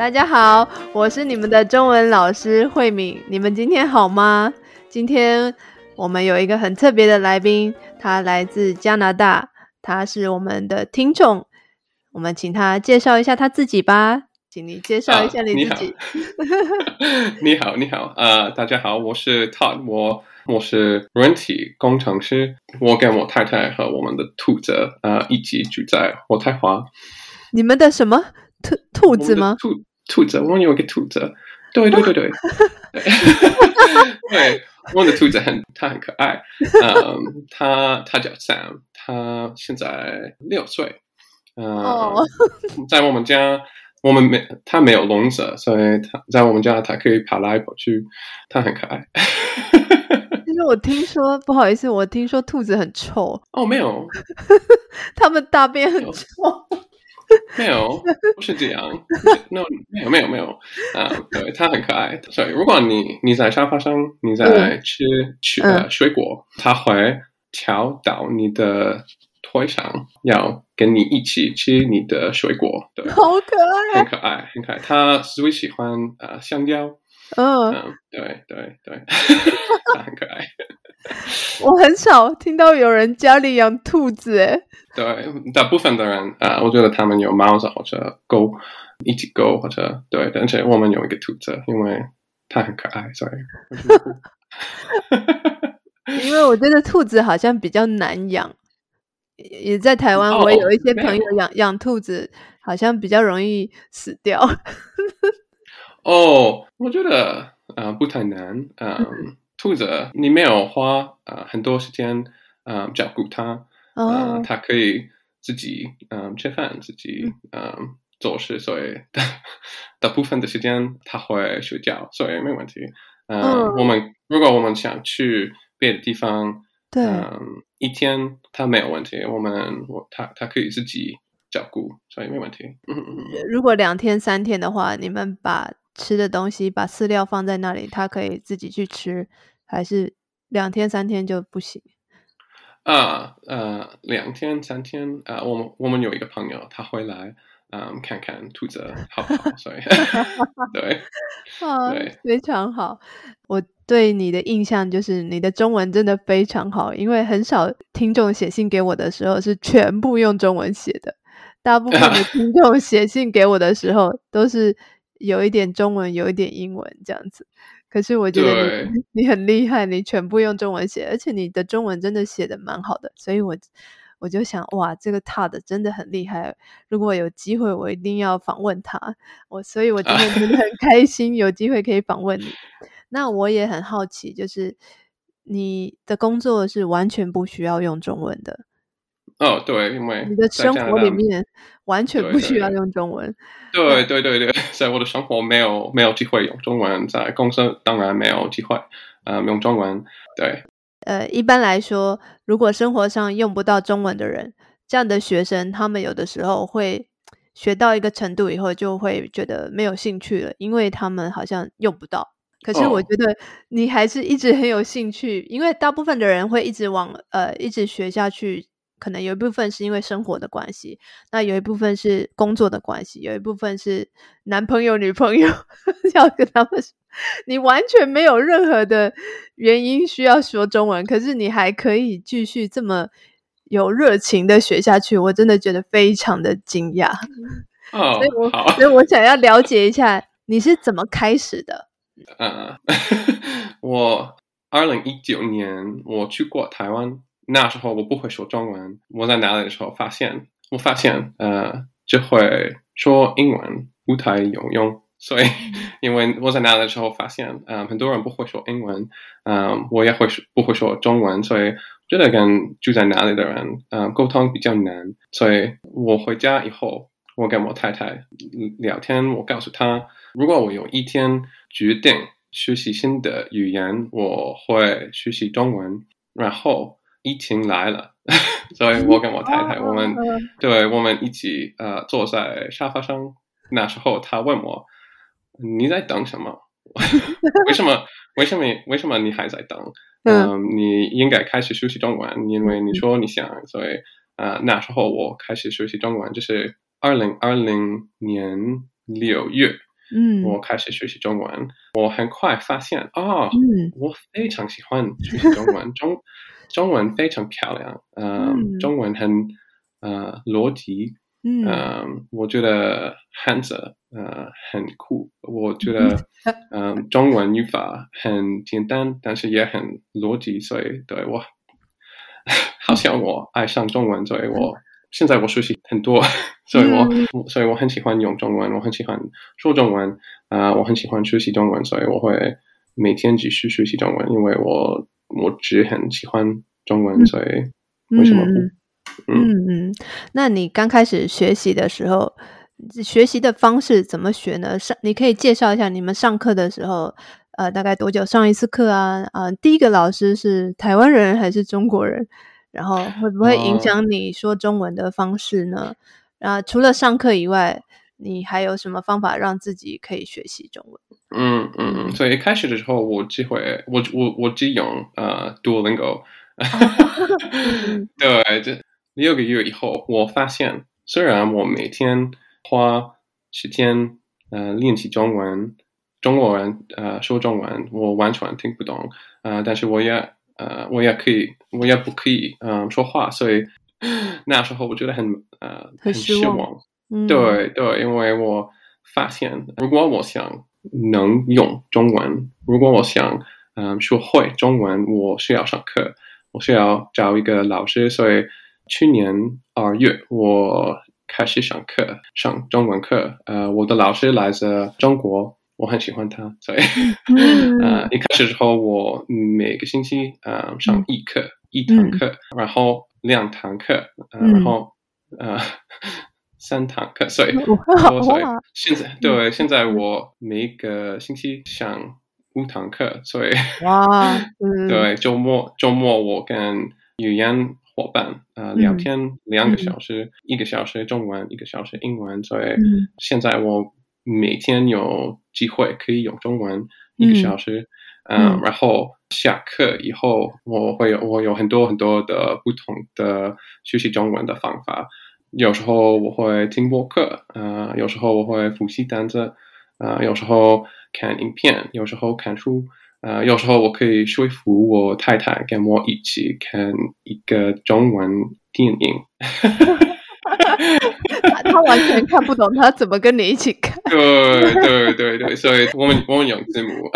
大家好，我是你们的中文老师慧敏。你们今天好吗？今天我们有一个很特别的来宾，他来自加拿大，他是我们的听众。我们请他介绍一下他自己吧，请你介绍一下你自己。你好，你好，呃，大家好，我是 Todd，我我是软体工程师，我跟我太太和我们的兔子呃一起住在渥太华。你们的什么兔兔子吗？兔兔子，我们有一个兔子。对对对对，对，我的兔子很，它很可爱。嗯，它它叫 Sam，它现在六岁。嗯，在我们家，我们没它没有笼子，所以它在我们家它可以跑来跑去，它很可爱。其实我听说，不好意思，我听说兔子很臭。哦，没有，它们大便很臭。没有，不是这样。no，没有，没有，没有。啊，对，它很可爱。所以，如果你你在沙发上，你在吃吃呃水果，它会跳到你的腿上，要跟你一起吃你的水果。对，好可爱，很可爱，很可爱。它最喜欢呃香蕉。嗯，对对对，它很 可爱。我很少听到有人家里养兔子，哎。对，大部分的人啊，我觉得他们有猫子或者狗，一起狗或者对，而且我们有一个兔子，因为它很可爱，所以。因为我觉得兔子好像比较难养，也在台湾，我有一些朋友养养兔子，好像比较容易死掉。哦，我觉得啊不太难，嗯，兔子你没有花啊很多时间啊照顾它。嗯，它可以自己嗯吃饭，自己嗯做事，所以大大 部分的时间它会睡觉，所以没问题。嗯，我们如果我们想去别的地方，对，嗯，一天它没有问题，我们我它它可以自己照顾，所以没问题。嗯如果两天三天的话，你们把吃的东西把饲料放在那里，它可以自己去吃，还是两天三天就不行？啊，呃，两天三天啊，我们我们有一个朋友，他会来，嗯，看看兔子好不好？所以，对，对，非常好。我对你的印象就是你的中文真的非常好，因为很少听众写信给我的时候是全部用中文写的，大部分的 听众写信给我的时候都是有一点中文，有一点英文这样子。可是我觉得你 你很厉害，你全部用中文写，而且你的中文真的写的蛮好的，所以我我就想，哇，这个 Todd 真的很厉害。如果有机会，我一定要访问他。我所以，我今天真的很开心，有机会可以访问你。那我也很好奇，就是你的工作是完全不需要用中文的。哦，对，因为你的生活里面完全不需要用中文。对对对对，在我的生活没有没有机会用中文，在公司当然没有机会呃用中文。对，呃，一般来说，如果生活上用不到中文的人，这样的学生，他们有的时候会学到一个程度以后，就会觉得没有兴趣了，因为他们好像用不到。可是我觉得你还是一直很有兴趣，因为大部分的人会一直往呃一直学下去。可能有一部分是因为生活的关系，那有一部分是工作的关系，有一部分是男朋友、女朋友 要跟他们。你完全没有任何的原因需要说中文，可是你还可以继续这么有热情的学下去，我真的觉得非常的惊讶。哦，所以我所以我想要了解一下你是怎么开始的。嗯，我二零一九年我去过台湾。那时候我不会说中文，我在哪里的时候发现，我发现呃，就会说英文不太有用，所以 因为我在哪里的时候发现，嗯，很多人不会说英文，嗯，我也会说不会说中文，所以觉得跟住在哪里的人，嗯，沟通比较难，所以我回家以后，我跟我太太聊天，我告诉她，如果我有一天决定学习新的语言，我会学习中文，然后。疫情来了，所以我跟我太太，我们对我们一起呃坐在沙发上。那时候他问我：“你在等什么？为什么？为什么？为什么你还在等？嗯，你应该开始学习中文，因为你说你想。所以啊，那时候我开始学习中文，就是二零二零年六月。嗯，我开始学习中文，我很快发现哦，嗯我非常喜欢学习中文，中中文非常漂亮，呃，嗯。中文很呃逻辑，嗯。嗯，我觉得汉字呃很酷，我觉得嗯 中文语法很简单，但是也很逻辑，所以对我 好像我爱上中文，所以我现在我学习很多，所以我、我所以我很喜欢用中文，我很喜欢说中文，啊、我很喜欢学习中文，所以我会每天继续学习中文，因为我我只很喜欢中文，嗯所以为什么不？嗯嗯嗯，那你刚开始学习的时候，学习的方式怎么学呢？上你可以介绍一下你们上课的时候，呃，大概多久上一次课啊？呃，第一个老师是台湾人还是中国人？然后会不会影哦响你说中文的方式呢？啊、除了上课以外，你还有什么方法让自己可以学习中文？嗯嗯嗯，所以一开始的时候，我只会我我我只用呃 Duolingo，对，这六个月以后，我发现虽然我每天花时间呃练习中文，中国人呃说中文，我完全听不懂，呃，但是我也呃我也可以，我也不可以嗯、呃说话，所以 那时候我觉得很呃很失望。嗯，对对，因为我发现，如果我想能用中文，如果我想嗯学会中文，我需要上课，我需要找一个老师。所以去年二月我开始上课，上中文课。呃，我的老师来自中国，我很喜欢他，所以嗯。呃一开始之后，我每个星期呃上一课一堂课，然后两堂课，呃，嗯。然后呃三堂课，所以所以现在对现在我每个星期上五堂课，所以哇，嗯，对周末周末我跟语言伙伴呃聊嗯天两个小时，一个小时中文，一个小时英文，所以嗯。现在我每天有机会可以用中文一个小时，嗯。嗯，然后下课以后我会有我有很多很多的不同的学习中文的方法。有时候我会听播客，呃，有时候我会复习单词，呃，有时候看影片，有时候看书，呃，有时候我可以说服我太太跟我一起看一个中文电影。他 他完全看不懂，他怎么跟你一起看？对对对对，所以我们我们用字幕。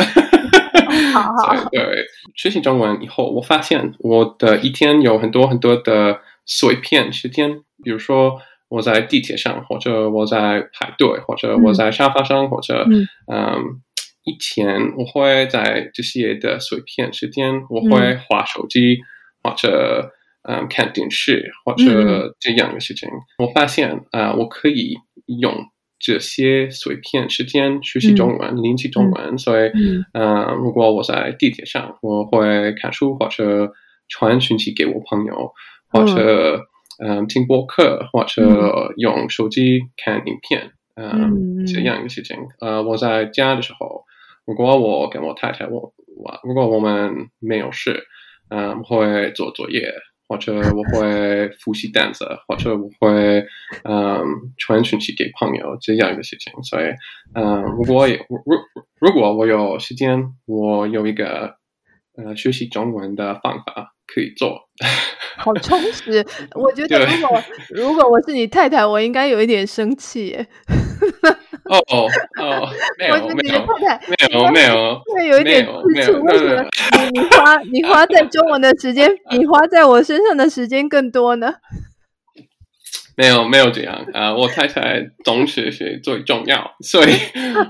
好好对，学习中文以后，我发现我的一天有很多很多的碎片时间，比如说我在地铁上，或者我在排队，或者我在沙发上，或者嗯。嗯，以前我会在这些的碎片时间，我会划手机，或者嗯看电视，或者这样的事情。我发现啊、呃我可以用这些碎片时间学习中文，练习中文，所以。嗯。呃，如果我在地铁上，我会看书或者传讯息给我朋友，或者嗯、呃听播客，或者用手机看影片，呃、嗯这样的事情。呃，我在家的时候，如果我跟我太太，我我如果我们没有事，嗯、我会做作业。或者 我会复习单词，或者我会嗯传讯息给朋友这样一个事情。所以，嗯，如果有如如果我有时间，我有一个呃学习中文的方法可以做。好 充实。我觉得如果如果我是你太太，我应该有一点生气耶。哦 哦哦，没我觉得有没有你的太太没有没有，会有一点没有没吃醋，为什么你你花你花在中文的时间 比花在我身上的时间更多呢？没有没有这样啊、呃我太太总是是最重要，所以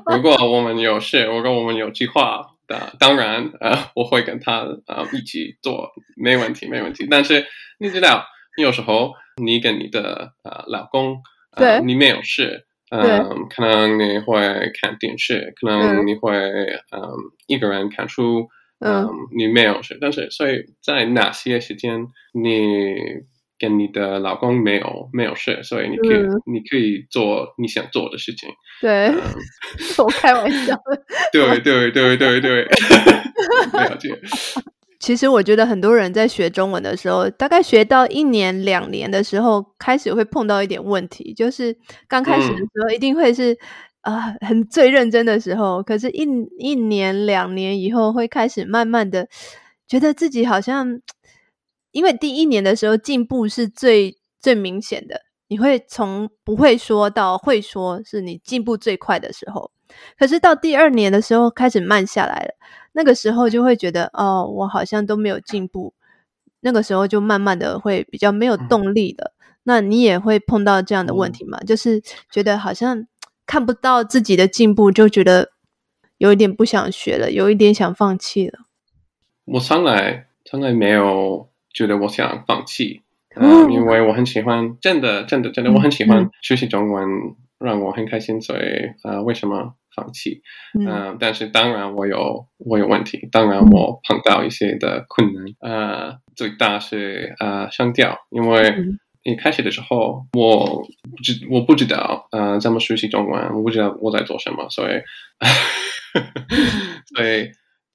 如果我们有事，如果我们有计划的，当然呃我会跟他呃一起做，没问题没问题。但是你知道，有时候你跟你的呃老公，呃、对你没有事。嗯、对可能你会看电视，可能你会嗯一个人看书，嗯嗯，你没有事，但是所以在哪些时间你跟你的老公没有没有事，所以你可以、嗯你可以做你想做的事情。对，嗯，我开玩笑的。对对对对对，了解。其实我觉得很多人在学中文的时候，大概学到一年两年的时候，开始会碰到一点问题，就是刚开始的时候一定会是啊很最认真的时候，可是，一一年两年以后，会开始慢慢的觉得自己好像，因为第一年的时候进步是最最明显的，你会从不会说到会说，是你进步最快的时候。可是到第二年的时候开始慢下来了，那个时候就会觉得哦，我好像都没有进步。那个时候就慢慢的会比较没有动力了。那你也会碰到这样的问题吗？就是觉得好像看不到自己的进步，就觉得有一点不想学了，有一点想放弃了。我上来上来没有觉得我想放弃，嗯，因为我很喜欢，真的真的真的，我很喜欢学习中文，让我很开心。所以啊，为什么？放弃，嗯，但是当然我有我有问题，当然我碰到一些的困难，呃，最大是呃上吊，因为一开始的时候我不知我不知道呃怎么学习中文，我不知道我在做什么，所以 所以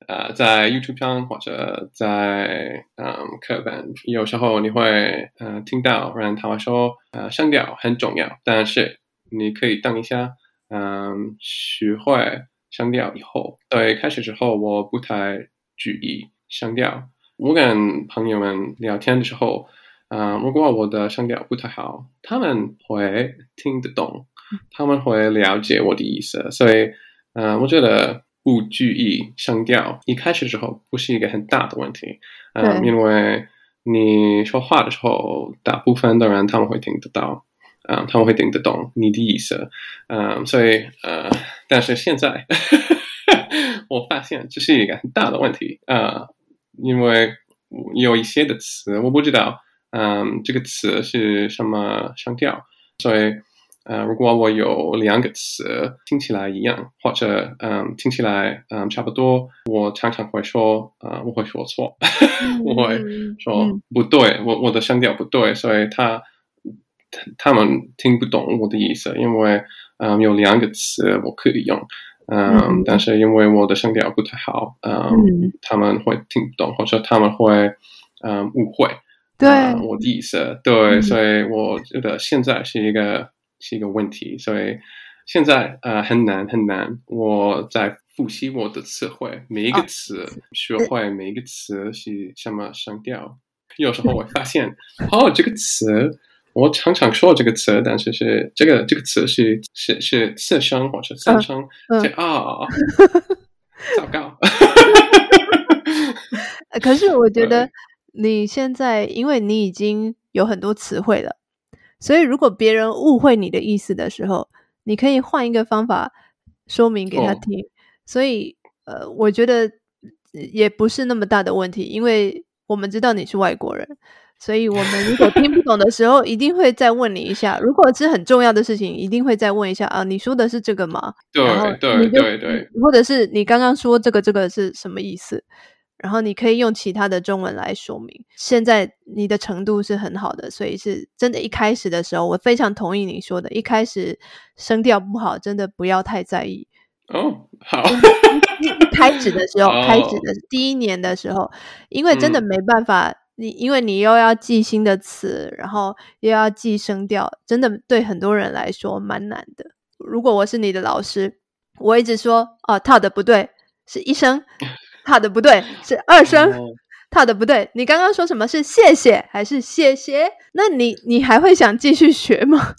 呃在 YouTube 上或者在嗯课本，有时候你会呃听到人他会说呃声调很重要，但是你可以等一下。嗯，学会声调以后，对开始之后，我不太注意声调。我跟朋友们聊天的时候，嗯，如果我的声调不太好，他们会听得懂，他们会了解我的意思。所以，嗯，我觉得不注意声调，一开始的时候不是一个很大的问题。嗯，因为你说话的时候，大部分的人他们会听得到。啊，他们会听得懂你的意思，嗯，所以呃，但是现在 我发现这是一个很大的问题啊，因为有一些的词我不知道，嗯，这个词是什么声调，所以呃，如果我有两个词听起来一样，或者嗯听起来嗯差不多，我常常会说啊，我 会说错，我会说不对，我我的声调不对，所以他。他们听不懂我的意思，因为嗯有两个词我可以用，嗯，但是因为我的声调不太好，嗯，他们会听不懂，或者他们会嗯误会，对。我的意思，对，所以我觉得现在是一个是一个问题，所以现在呃很难很难，我在复习我的词汇，每一个词学会每一个词是什么声调，有时候我发现 哦这个词。我常常说这个词，但是是这个这个词是是是四声或者三声，就啊，糟糕。可是我觉得你现在，因为你已经有很多词汇了，所以如果别人误会你的意思的时候，你可以换一个方法说明给他听。所以呃，我觉得也不是那么大的问题，因为我们知道你是外国人。所以，我们如果听不懂的时候，一定会再问你一下。如果是很重要的事情，一定会再问一下啊，你说的是这个吗？对对对对，或者是你刚刚说这个这个是什么意思？然后你可以用其他的中文来说明。现在你的程度是很好的，所以是真的。一开始的时候，我非常同意你说的，一开始声调不好，真的不要太在意。哦，好。一开始的时候，开始的第一年的时候，因为真的没办法。你因为你又要记新的词，然后又要记声调，真的对很多人来说蛮难的。如果我是你的老师，我一直说哦，踏的不对，是一声；踏的不对，是二声；他的不对，你刚刚说什么是谢谢还是谢谢？那你你还会想继续学吗？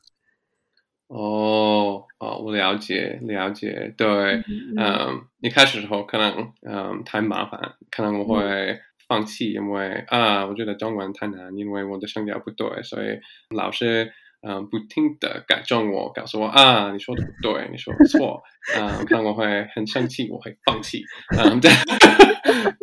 哦哦，我了解了解，对，嗯，一开始时候可能嗯太麻烦，可能我会。放弃，因为啊，我觉得中文太难，因为我的声调不对，所以老师嗯不停的改正我，告诉我啊，你说的不对，你说的错，嗯，可能我会很生气，我会放弃，嗯，对，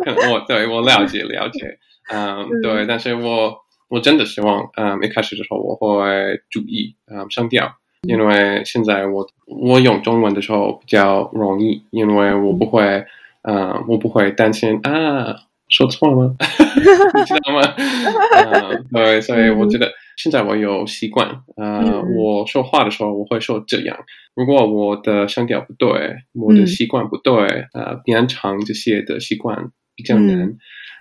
可能我对我了解了解，嗯，对，但是我我真的希望，嗯，一开始的时候我会注意嗯声调，因为现在我我用中文的时候比较容易，因为我不会，嗯，我不会担心啊。说错了吗？你知道吗？嗯，对，所以我觉得现在我有习惯，呃，我说话的时候我会说这样。如果我的声调不对，我的习惯不对，呃，变长这些的习惯比较难，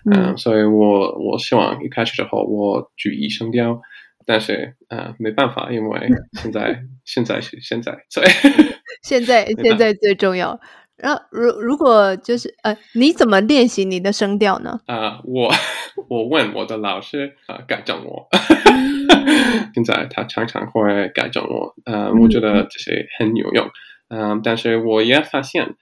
嗯，所以我我希望一开始的时候我注意声调，但是呃没办法，因为 现在现在是现在，所以 现在 现在最重要。然后，如如果就是呃，你怎么练习你的声调呢？啊，我我问我的老师啊，改正我。现在他常常会改正我，呃，我觉得这些很有用。嗯，但是我也发现，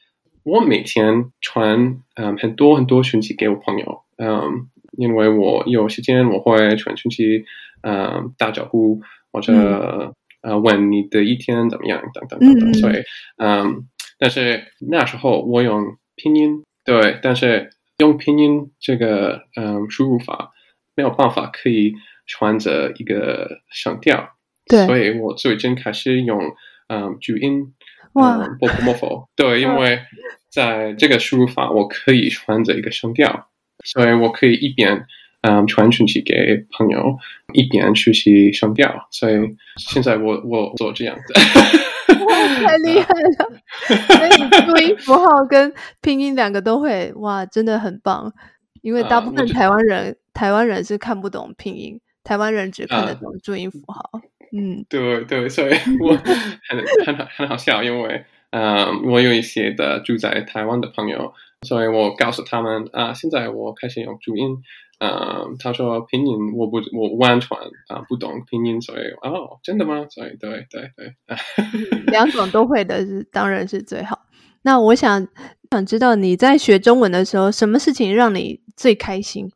我每天传嗯很多很多讯息给我朋友，嗯，因为我有时间我会传讯息，嗯，打招呼或者呃问你的一天怎么样等等等等。所以，嗯。但是那时候我用拼音，对，但是用拼音这个嗯输入法没有办法可以传着一个声调，对，所以我最近开始用嗯注音，哇 r p h 对，因为在这个输入法我可以穿着一个声调，所以我可以一边嗯传讯息给朋友，一边学习声调，所以现在我我做这样子。太厉害了！所以注音符号跟拼音两个都会，哇，真的很棒。因为大部分台湾人，台湾人是看不懂拼音，台湾人只看得懂注音符号。嗯，对对，所以 我很很很好笑，因为嗯，我有一些的住在台湾的朋友，所以我告诉他们啊，现在我开始用注音。嗯，他说拼音我不我完全啊不懂拼音，所以哦，真的吗？所以对对对，两种都会的是当然是最好。那我想想知道你在学中文的时候，什么事情让你最开心？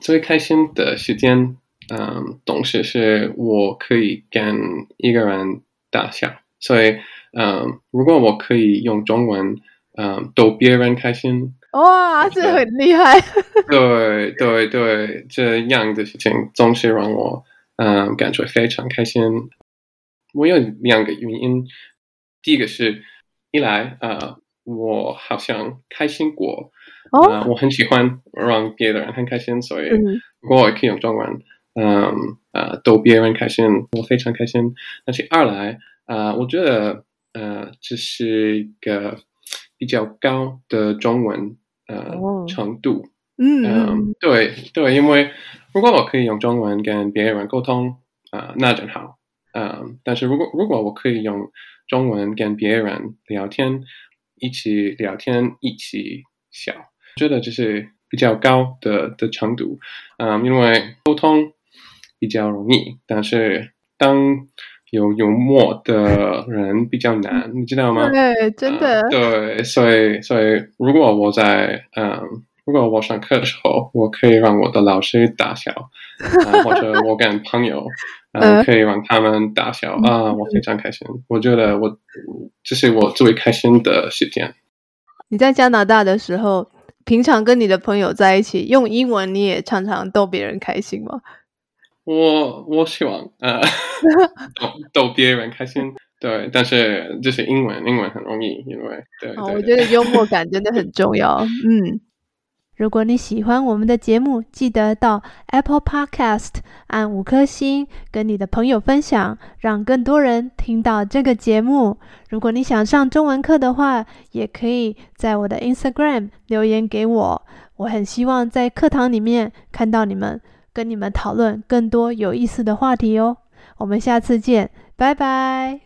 最开心的时间，嗯，懂事是我可以跟一个人打笑，所以嗯，如果我可以用中文嗯逗别人开心。哇，这很厉害！对对对，这样的事情总是让我嗯感觉非常开心。我有两个原因，第一个是，一来呃，我好像开心过，啊，我很喜欢让别的人很开心，所以如果我可以用中文，嗯呃逗别人开心，我非常开心。但是二来啊，我觉得呃这是一个比较高的中文。呃，程度，嗯，对对，因为如果我可以用中文跟别人沟通，啊，那真好，嗯，但是如果如果我可以用中文跟别人聊天，一起聊天，一起笑，觉得这是比较高的的程度，嗯，因为沟通比较容易，但是当有幽默的人比较难，你知道吗？对，真的。对，所以，所以，如果我在嗯，如果我上课的时候，我可以让我的老师打笑，或者我跟朋友，嗯，可以让他们打笑啊，我非常开心。我觉得我这是我最开心的时间。你在加拿大的时候，平常跟你的朋友在一起用英文，你也常常逗别人开心吗？我我希望呃 逗逗别人开心，对，但是就是英文，英文很容易，因为对，我觉得幽 默感真的很重要。嗯，如果你喜欢我们的节目，记得到 Apple Podcast 按五颗星，跟你的朋友分享，让更多人听到这个节目。如果你想上中文课的话，也可以在我的 Instagram 留言给我，我很希望在课堂里面看到你们。跟你们讨论更多有意思的话题哦，我们下次见，拜拜。